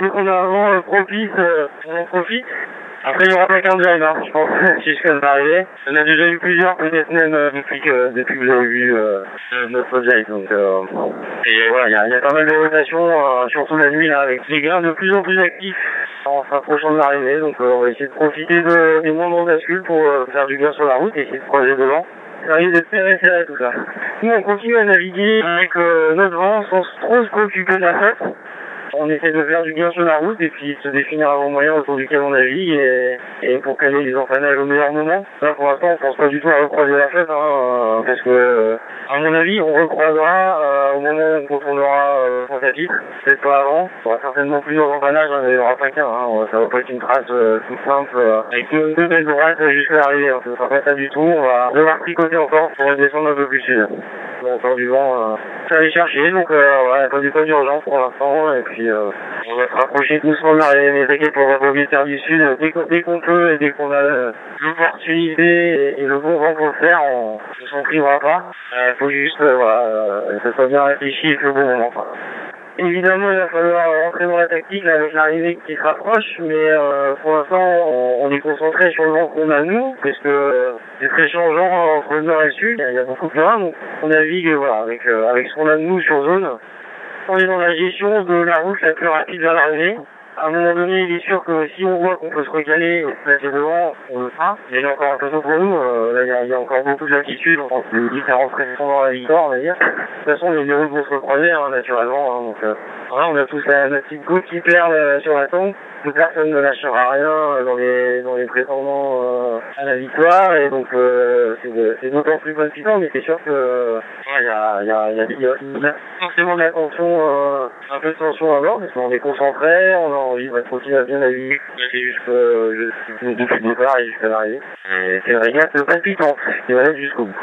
On euh, euh, on en profite. Après, il y aura pas qu'un job, hein, je pense, si je viens d'arriver. On a déjà eu plusieurs, peut-être même euh, depuis que, depuis que vous avez vu euh, notre projet. Donc, euh, et voilà, il y a, y a pas mal de rotations, euh, surtout la nuit, là, avec les gars de plus en plus actifs en s'approchant de l'arrivée. Donc, euh, on va essayer de profiter de, des moments bascule pour euh, faire du bien sur la route et essayer de croiser devant. Ça risque d'être très serré tout ça. Nous, on continue à naviguer avec euh, notre vent sans trop se préoccuper de la fête. On essaie de faire du bien sur la route et puis se définir un bon moyen autour duquel on navigue et, et pour caler les empannages au meilleur moment. Là, pour l'instant, on pense pas du tout à recroiser la fête, hein, euh, parce que, euh, à mon avis, on recroisera euh, au moment où on tournera euh, sans chapitre, peut-être pas avant. Il y aura certainement plusieurs empannages, hein, mais il n'y aura pas qu'un. Hein. Ça va pas être une trace toute simple euh, avec deux, deux belles droites jusqu'à l'arrivée. Hein. Ça sera pas ça du tout. On va devoir tricoter encore pour descendre un peu plus sud. Bon, encore du vent, ça aller chercher, donc euh, ouais, pas du pas d'urgence pour l'instant, et puis euh, on va se rapprocher doucement métrique pour la propriétaire du sud dès qu'on peut et dès qu'on a euh, l'opportunité et, et le bon vent pour le faire, on ne s'en privera pas. Il faut juste, voilà, que ça soit bien réfléchi et le bon moment. Quoi. Évidemment, il va falloir rentrer dans la tactique avec l'arrivée qui se rapproche, mais euh, pour l'instant, on, est concentré sur le vent qu'on a nous, parce que euh, c'est très changeant entre le nord et le sud, il y a- beaucoup de vent, donc on navigue voilà, avec, euh, avec ce qu'on a de nous sur zone. On est dans la gestion de la route la plus rapide vers l'arrivée. À un moment donné, il est sûr que si on voit qu'on peut se recaler placer devant, on le fera. Il y a encore un peu pour nous. euh, il y a encore beaucoup de latitude entre les différentes pressions dans la victoire, on va dire. De toute façon, les deux vont se recroiser, hein, naturellement. hein, donc, euh, on a tous la, petite goutte qui euh, sur la tombe. Personne ne lâchera rien euh, dans les, dans les prétendants euh, à la victoire. Et donc, euh, c'est c'est d'autant plus palpitant, mais c'est sûr que euh, il y, a, forcément de la tension, euh, un peu de tension à bord, parce qu'on est concentré, on a envie de continuer à bien naviguer jusqu'au- jusqu'au- depuis le départ et jusqu'à l'arrivée. C'est une régate non, il va aller jusqu'au bout.